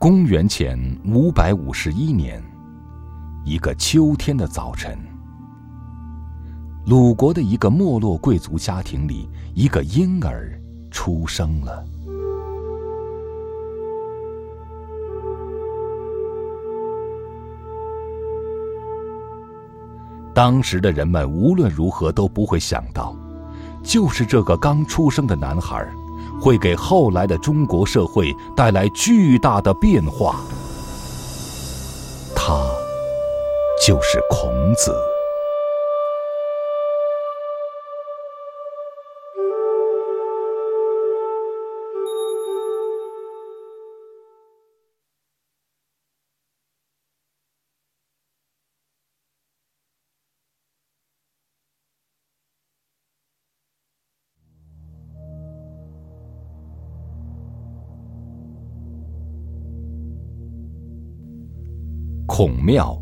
公元前五百五十一年，一个秋天的早晨，鲁国的一个没落贵族家庭里，一个婴儿出生了。当时的人们无论如何都不会想到，就是这个刚出生的男孩。会给后来的中国社会带来巨大的变化。他就是孔子。孔庙，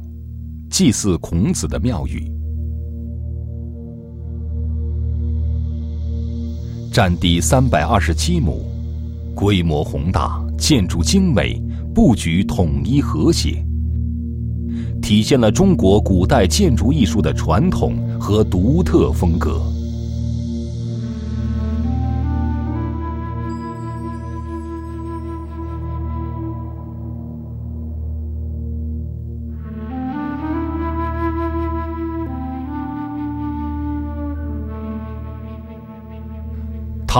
祭祀孔子的庙宇，占地三百二十七亩，规模宏大，建筑精美，布局统一和谐，体现了中国古代建筑艺术的传统和独特风格。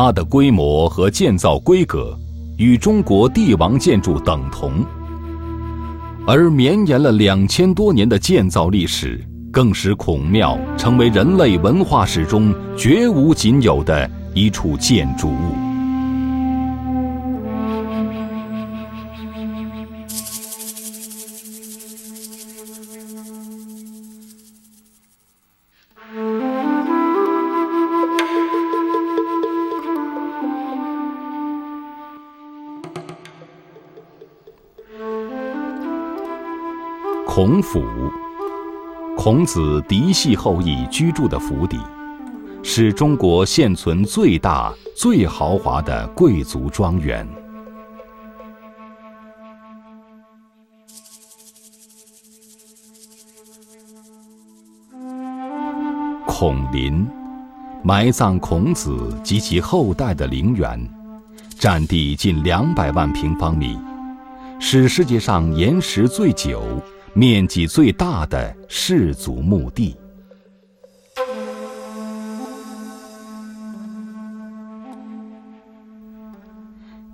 它的规模和建造规格与中国帝王建筑等同，而绵延了两千多年的建造历史，更使孔庙成为人类文化史中绝无仅有的一处建筑物。孔府，孔子嫡系后裔居住的府邸，是中国现存最大、最豪华的贵族庄园。孔林，埋葬孔子及其后代的陵园，占地近两百万平方米，是世界上岩石最久。面积最大的氏族墓地。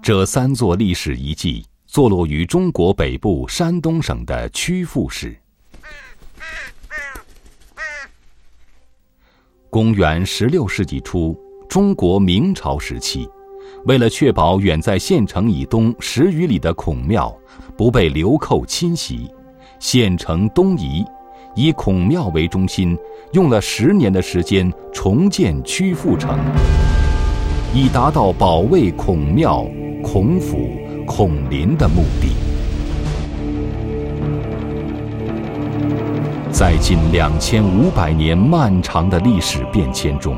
这三座历史遗迹坐落于中国北部山东省的曲阜市。公元十六世纪初，中国明朝时期，为了确保远在县城以东十余里的孔庙不被流寇侵袭。县城东移，以孔庙为中心，用了十年的时间重建曲阜城，以达到保卫孔庙、孔府、孔林的目的。在近两千五百年漫长的历史变迁中，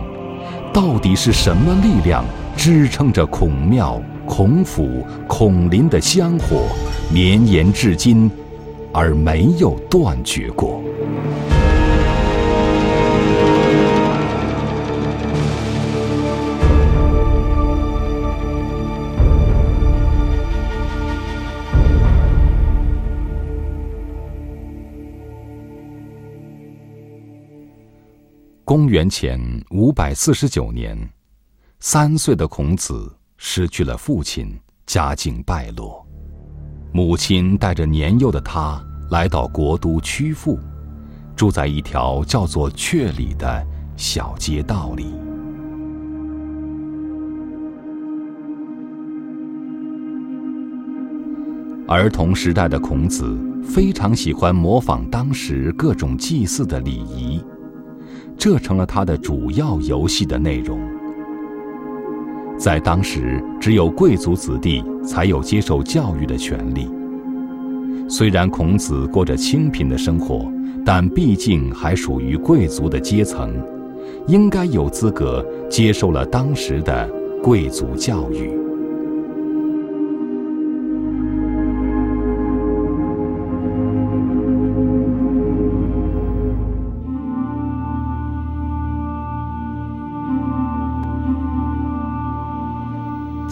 到底是什么力量支撑着孔庙、孔府、孔林的香火绵延至今？而没有断绝过。公元前五百四十九年，三岁的孔子失去了父亲，家境败落。母亲带着年幼的他来到国都曲阜，住在一条叫做阙里的小街道里。儿童时代的孔子非常喜欢模仿当时各种祭祀的礼仪，这成了他的主要游戏的内容。在当时，只有贵族子弟才有接受教育的权利。虽然孔子过着清贫的生活，但毕竟还属于贵族的阶层，应该有资格接受了当时的贵族教育。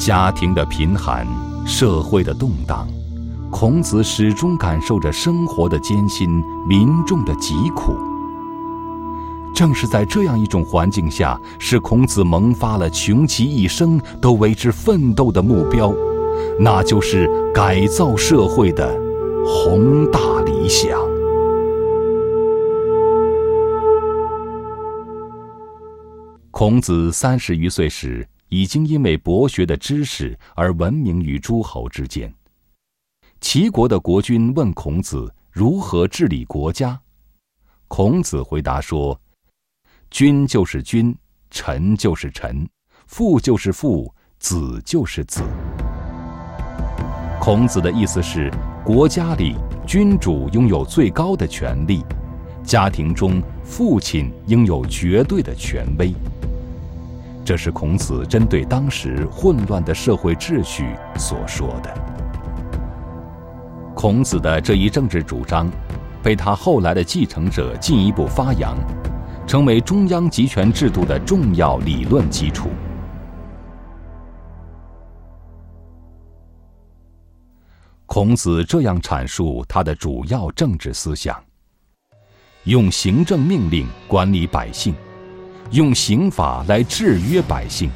家庭的贫寒，社会的动荡，孔子始终感受着生活的艰辛，民众的疾苦。正是在这样一种环境下，使孔子萌发了穷其一生都为之奋斗的目标，那就是改造社会的宏大理想。孔子三十余岁时，已经因为博学的知识而闻名于诸侯之间。齐国的国君问孔子如何治理国家，孔子回答说。君就是君，臣就是臣，父就是父，子就是子。孔子的意思是，国家里君主拥有最高的权力，家庭中父亲应有绝对的权威。这是孔子针对当时混乱的社会秩序所说的。孔子的这一政治主张，被他后来的继承者进一步发扬。成为中央集权制度的重要理论基础。孔子这样阐述他的主要政治思想：用行政命令管理百姓，用刑法来制约百姓，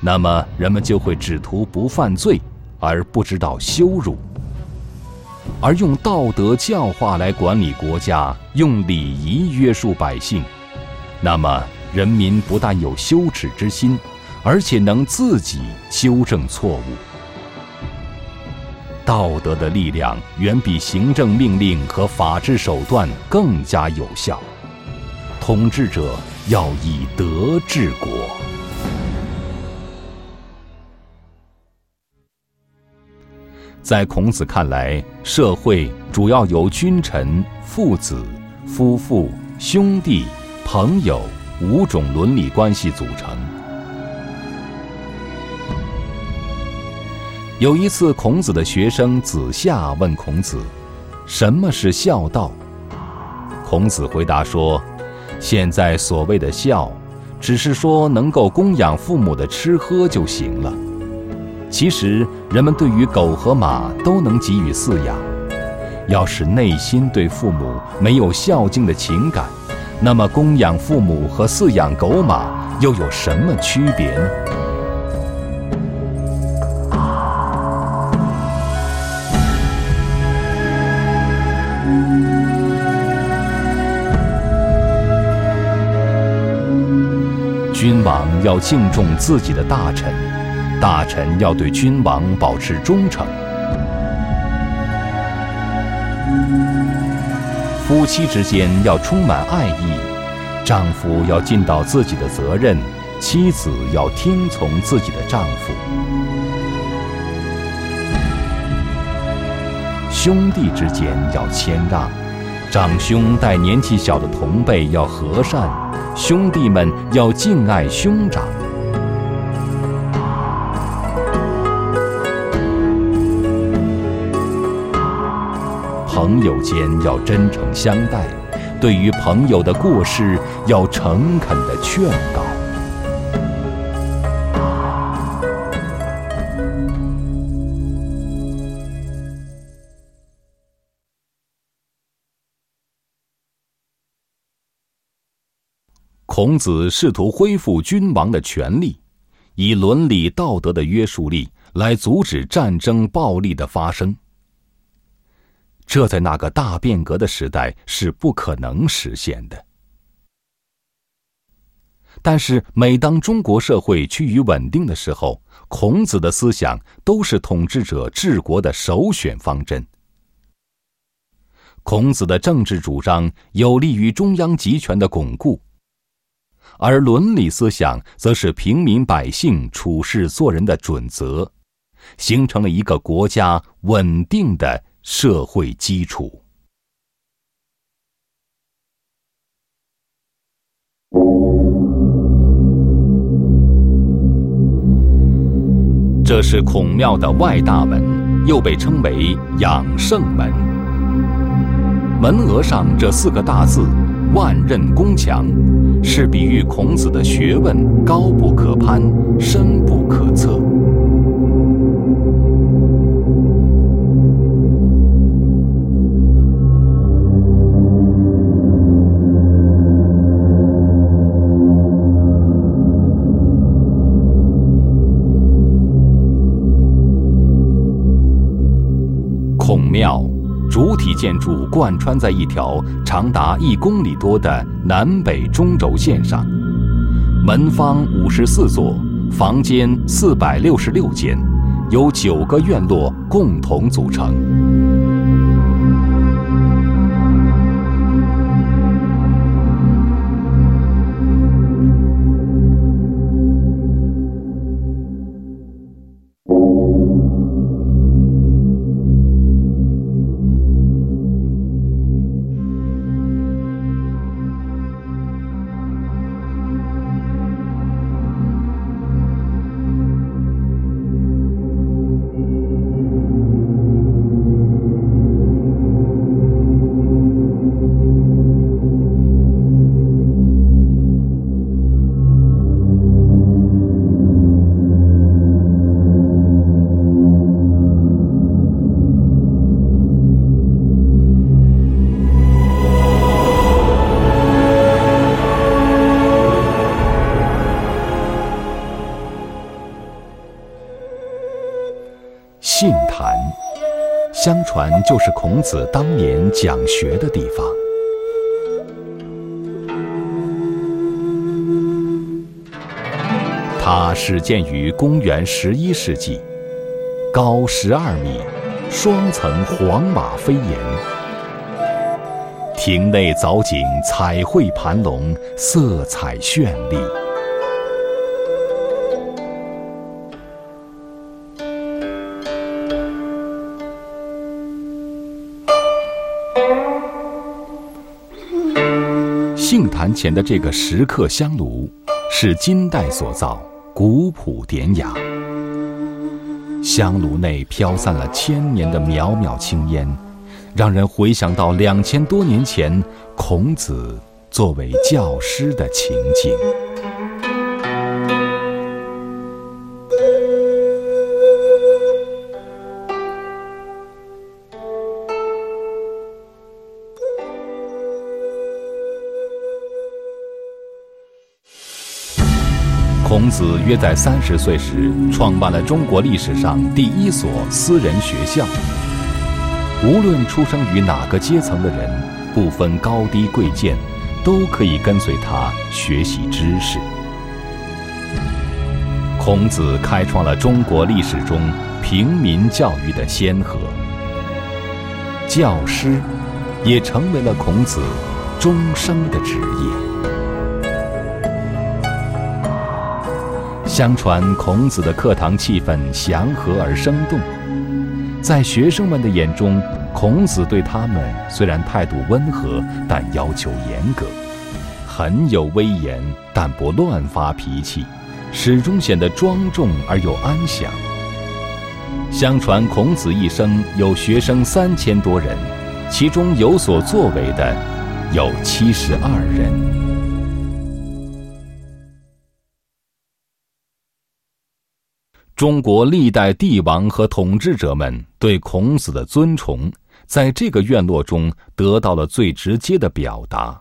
那么人们就会只图不犯罪，而不知道羞辱。而用道德教化来管理国家，用礼仪约束百姓，那么人民不但有羞耻之心，而且能自己修正错误。道德的力量远比行政命令和法治手段更加有效。统治者要以德治国。在孔子看来，社会主要由君臣、父子、夫妇、兄弟、朋友五种伦理关系组成。有一次，孔子的学生子夏问孔子：“什么是孝道？”孔子回答说：“现在所谓的孝，只是说能够供养父母的吃喝就行了。”其实，人们对于狗和马都能给予饲养。要是内心对父母没有孝敬的情感，那么供养父母和饲养狗马又有什么区别呢？君王要敬重自己的大臣。大臣要对君王保持忠诚，夫妻之间要充满爱意，丈夫要尽到自己的责任，妻子要听从自己的丈夫，兄弟之间要谦让，长兄待年纪小的同辈要和善，兄弟们要敬爱兄长。朋友间要真诚相待，对于朋友的过失要诚恳的劝告。孔子试图恢复君王的权力，以伦理道德的约束力来阻止战争暴力的发生。这在那个大变革的时代是不可能实现的。但是，每当中国社会趋于稳定的时候，孔子的思想都是统治者治国的首选方针。孔子的政治主张有利于中央集权的巩固，而伦理思想则是平民百姓处事做人的准则，形成了一个国家稳定的。社会基础。这是孔庙的外大门，又被称为养圣门。门额上这四个大字“万仞宫墙”，是比喻孔子的学问高不可攀，深不可测。建筑贯穿在一条长达一公里多的南北中轴线上，门方五十四座，房间四百六十六间，由九个院落共同组成。传就是孔子当年讲学的地方。它始建于公元十一世纪，高十二米，双层黄马飞檐，亭内藻井彩绘盘龙，色彩绚丽。坛前的这个石刻香炉，是金代所造，古朴典雅。香炉内飘散了千年的渺渺青烟，让人回想到两千多年前孔子作为教师的情景。子约在三十岁时创办了中国历史上第一所私人学校。无论出生于哪个阶层的人，不分高低贵贱，都可以跟随他学习知识。孔子开创了中国历史中平民教育的先河，教师也成为了孔子终生的职业。相传孔子的课堂气氛祥和而生动，在学生们的眼中，孔子对他们虽然态度温和，但要求严格，很有威严，但不乱发脾气，始终显得庄重而又安详。相传孔子一生有学生三千多人，其中有所作为的有七十二人。中国历代帝王和统治者们对孔子的尊崇，在这个院落中得到了最直接的表达。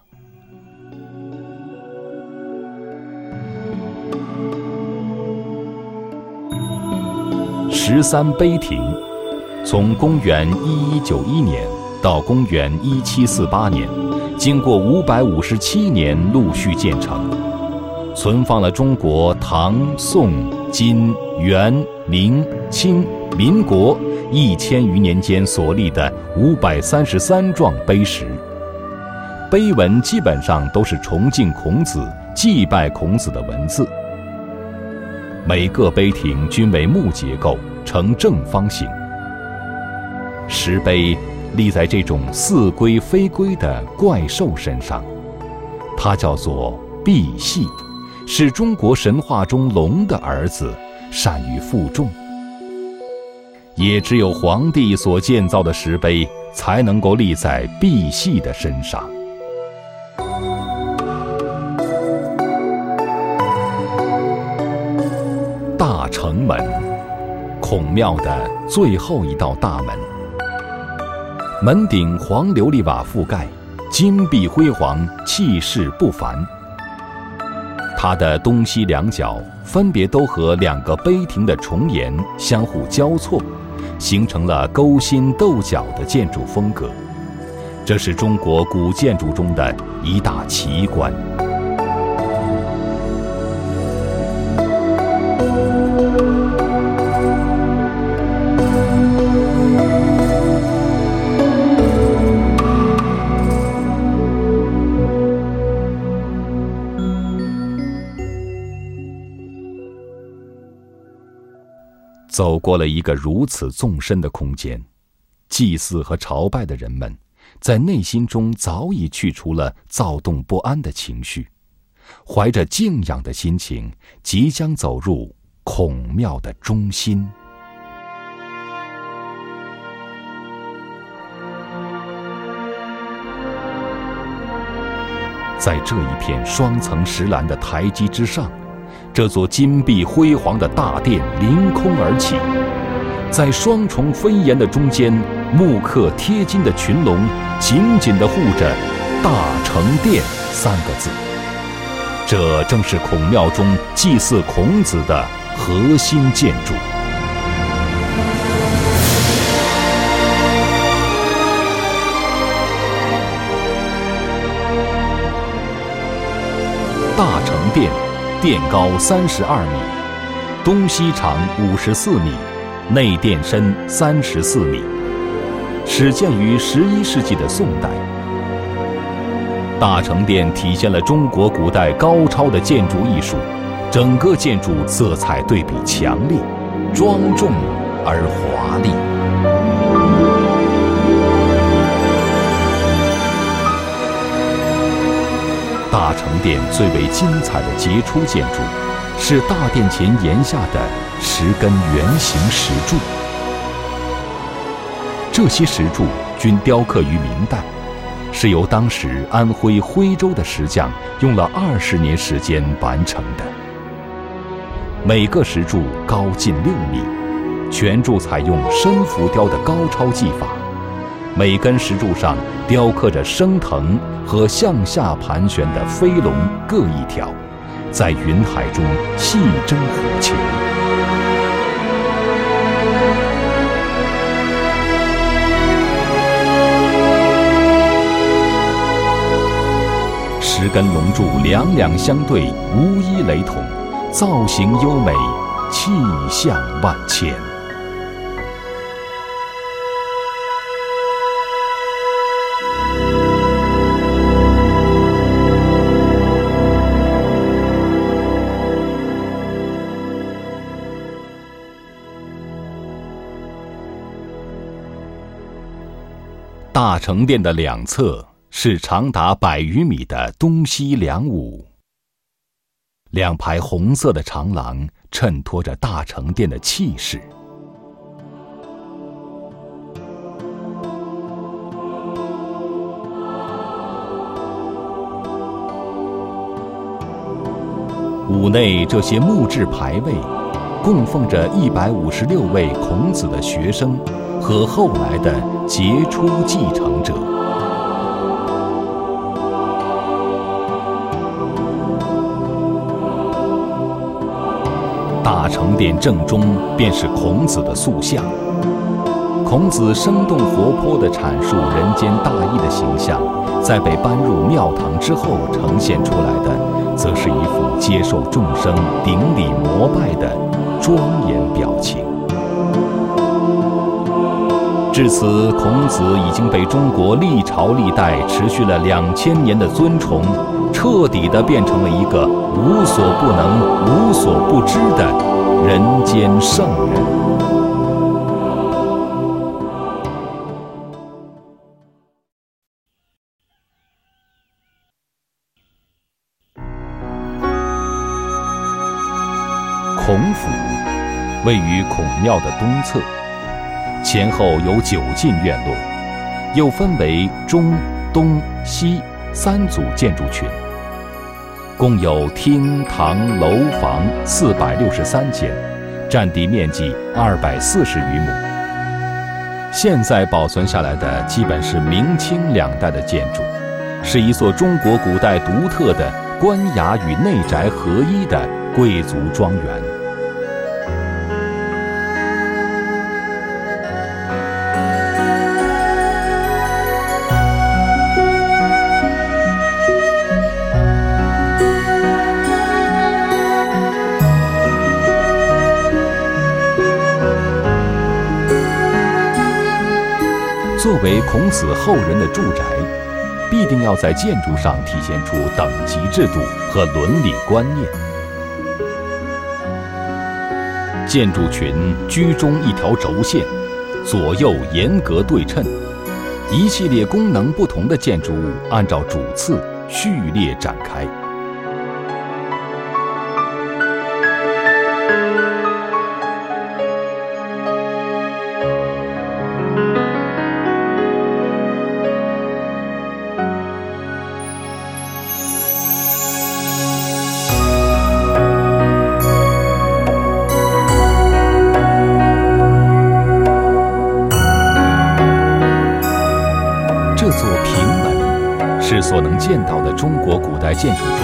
十三碑亭，从公元一一九一年到公元一七四八年，经过五百五十七年陆续建成，存放了中国唐宋。金、元、明、清、民国一千余年间所立的五百三十三幢碑石，碑文基本上都是崇敬孔子、祭拜孔子的文字。每个碑亭均为木结构，呈正方形。石碑立在这种似龟非龟的怪兽身上，它叫做赑屃。是中国神话中龙的儿子善于负重也只有皇帝所建造的石碑才能够立在碧玺的身上。大成门孔庙的最后一道大门。门顶黄琉璃瓦覆盖金碧辉煌气势不凡。它的东西两角分别都和两个碑亭的重檐相互交错，形成了勾心斗角的建筑风格。这是中国古建筑中的一大奇观。走过了一个如此纵深的空间，祭祀和朝拜的人们，在内心中早已去除了躁动不安的情绪，怀着敬仰的心情，即将走入孔庙的中心。在这一片双层石栏的台基之上。这座金碧辉煌的大殿凌空而起，在双重飞檐的中间，木刻贴金的群龙紧紧地护着“大成殿”三个字。这正是孔庙中祭祀孔子的核心建筑。大成殿。殿高三十二米，东西长五十四米，内殿深三十四米，始建于十一世纪的宋代。大成殿体现了中国古代高超的建筑艺术，整个建筑色彩对比强烈，庄重而华丽。大成殿最为精彩的杰出建筑，是大殿前檐下的十根圆形石柱。这些石柱均雕刻于明代，是由当时安徽徽州的石匠用了二十年时间完成的。每个石柱高近六米，全柱采用深浮雕的高超技法。每根石柱上雕刻着升腾和向下盘旋的飞龙各一条，在云海中细争火球。十根龙柱两两相对，无一雷同，造型优美，气象万千。大成殿的两侧是长达百余米的东西两舞，两排红色的长廊衬托着大成殿的气势。屋内这些木质牌位，供奉着一百五十六位孔子的学生。和后来的杰出继承者。大成殿正中便是孔子的塑像。孔子生动活泼地阐述人间大义的形象，在被搬入庙堂之后呈现出来的，则是一副接受众生顶礼膜拜的庄严表情。至此，孔子已经被中国历朝历代持续了两千年的尊崇，彻底的变成了一个无所不能、无所不知的人间圣人。孔府位于孔庙的东侧。前后有九进院落，又分为中、东、西三组建筑群，共有厅堂楼房四百六十三间，占地面积二百四十余亩。现在保存下来的基本是明清两代的建筑，是一座中国古代独特的官衙与内宅合一的贵族庄园。作为孔子后人的住宅，必定要在建筑上体现出等级制度和伦理观念。建筑群居中一条轴线，左右严格对称，一系列功能不同的建筑物按照主次序列展开。代建筑中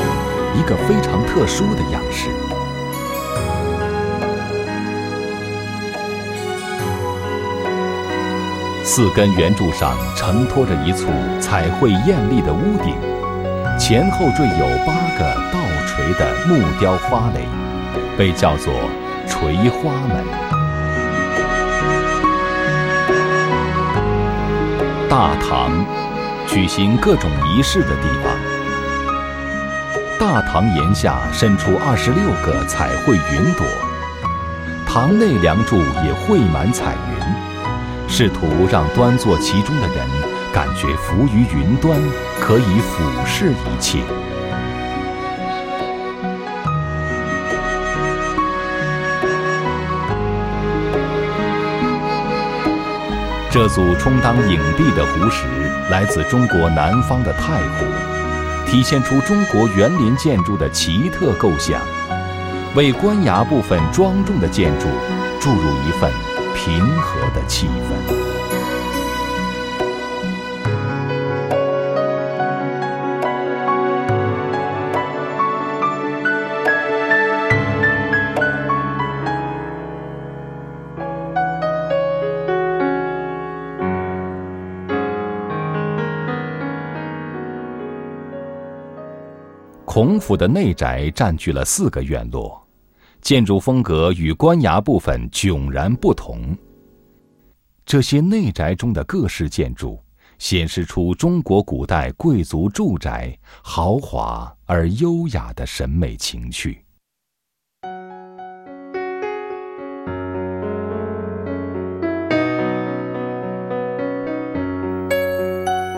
一个非常特殊的样式。四根圆柱上承托着一簇彩绘艳丽的屋顶，前后缀有八个倒垂的木雕花蕾，被叫做垂花门。大堂。举行各种仪式的地方。大堂檐下伸出二十六个彩绘云朵，堂内梁柱也绘满彩云，试图让端坐其中的人感觉浮于云端，可以俯视一切。这组充当影壁的湖石来自中国南方的太湖，体现出中国园林建筑的奇特构想，为官衙部分庄重的建筑注入一份平和的气氛。孔府的内宅占据了四个院落，建筑风格与官衙部分迥然不同。这些内宅中的各式建筑，显示出中国古代贵族住宅豪华而优雅的审美情趣。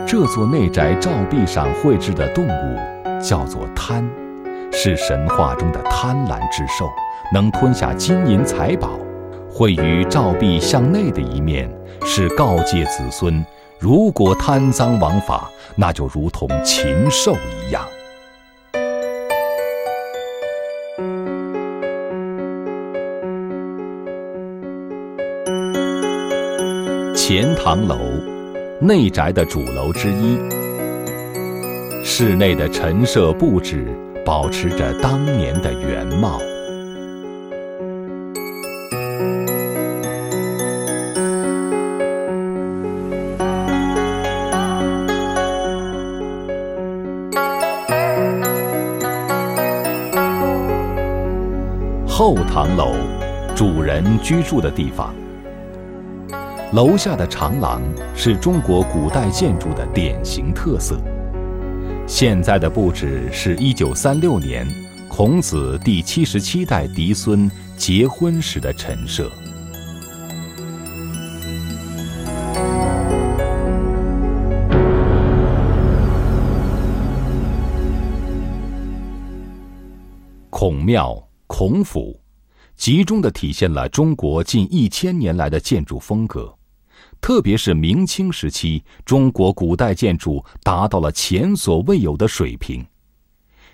这座内宅照壁上绘制的动物。叫做贪，是神话中的贪婪之兽，能吞下金银财宝。会于照壁向内的一面，是告诫子孙：如果贪赃枉法，那就如同禽兽一样。钱塘楼，内宅的主楼之一。室内的陈设布置保持着当年的原貌。后堂楼，主人居住的地方。楼下的长廊是中国古代建筑的典型特色。现在的布置是一九三六年孔子第七十七代嫡孙结婚时的陈设。孔庙、孔府，集中的体现了中国近一千年来的建筑风格。特别是明清时期，中国古代建筑达到了前所未有的水平。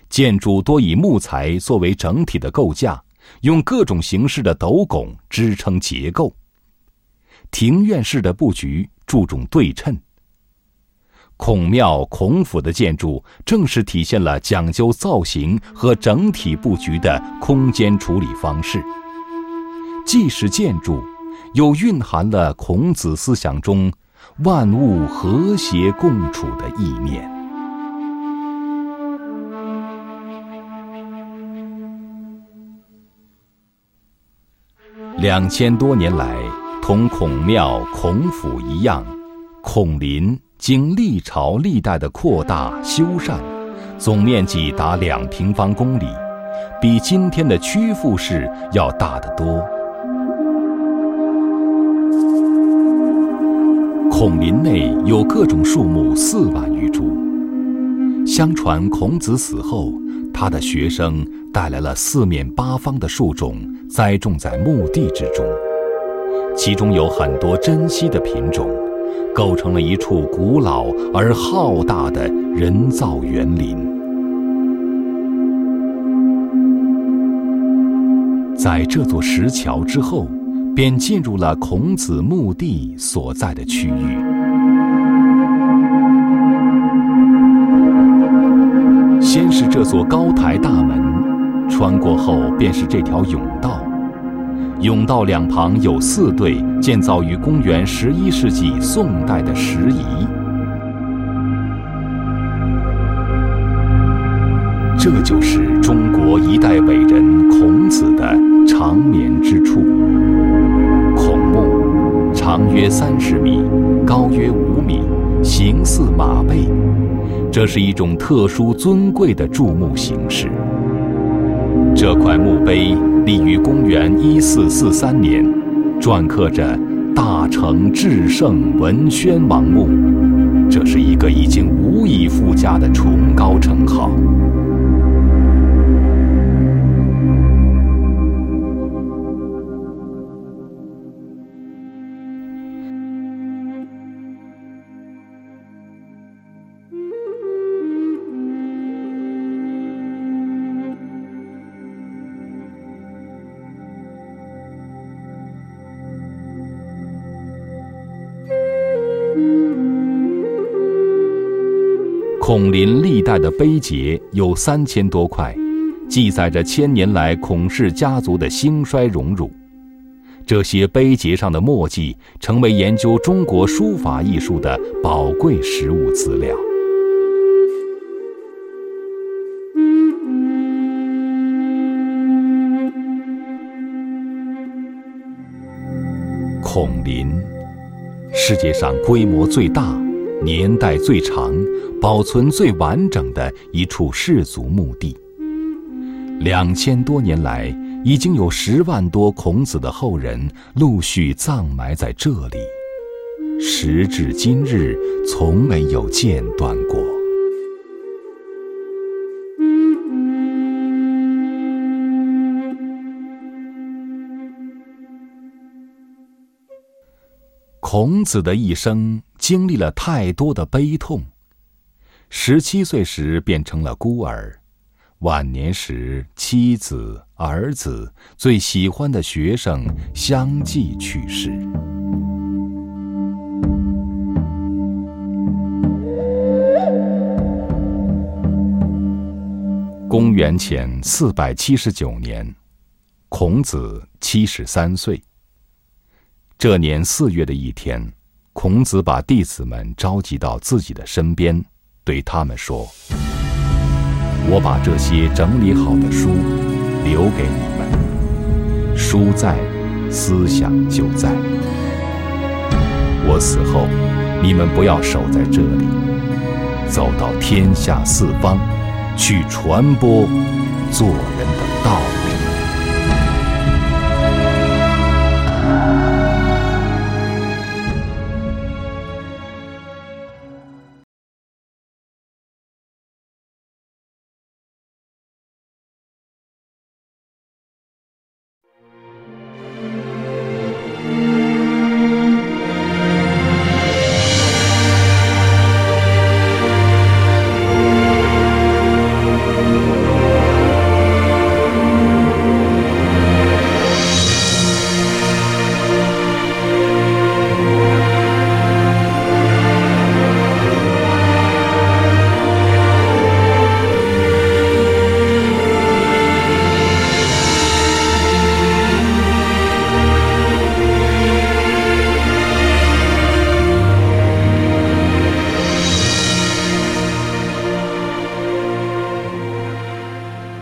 建筑多以木材作为整体的构架，用各种形式的斗拱支撑结构。庭院式的布局注重对称。孔庙、孔府的建筑正是体现了讲究造型和整体布局的空间处理方式，既是建筑，又蕴含了孔子思想中万物和谐共处的意念。两千多年来，同孔庙、孔府一样，孔林。经历朝历代的扩大修缮，总面积达两平方公里，比今天的曲阜市要大得多。孔林内有各种树木四万余株。相传孔子死后，他的学生带来了四面八方的树种，栽种在墓地之中，其中有很多珍稀的品种。构成了一处古老而浩大的人造园林。在这座石桥之后，便进入了孔子墓地所在的区域。先是这座高台大门，穿过后便是这条甬道。甬道两旁有四对建造于公元十一世纪宋代的石仪，这就是中国一代伟人孔子的长眠之处。长约三十米，高约五米，形似马背，这是一种特殊尊贵的筑墓形式。这块墓碑立于公元一四四三年，篆刻着“大成至圣文宣王墓”，这是一个已经无以复加的崇高称号。孔林历代的碑碣有三千多块，记载着千年来孔氏家族的兴衰荣辱。这些碑碣上的墨迹成为研究中国书法艺术的宝贵实物资料。孔林，世界上规模最大。年代最长、保存最完整的一处氏族墓地。两千多年来，已经有十万多孔子的后人陆续葬埋在这里，时至今日，从没有间断过。孔子的一生经历了太多的悲痛。十七岁时变成了孤儿，晚年时妻子、儿子、最喜欢的学生相继去世。公元前四百七十九年，孔子七十三岁。这年四月的一天，孔子把弟子们召集到自己的身边，对他们说：“我把这些整理好的书留给你们。书在，思想就在。我死后，你们不要守在这里，走到天下四方，去传播做人的道理。”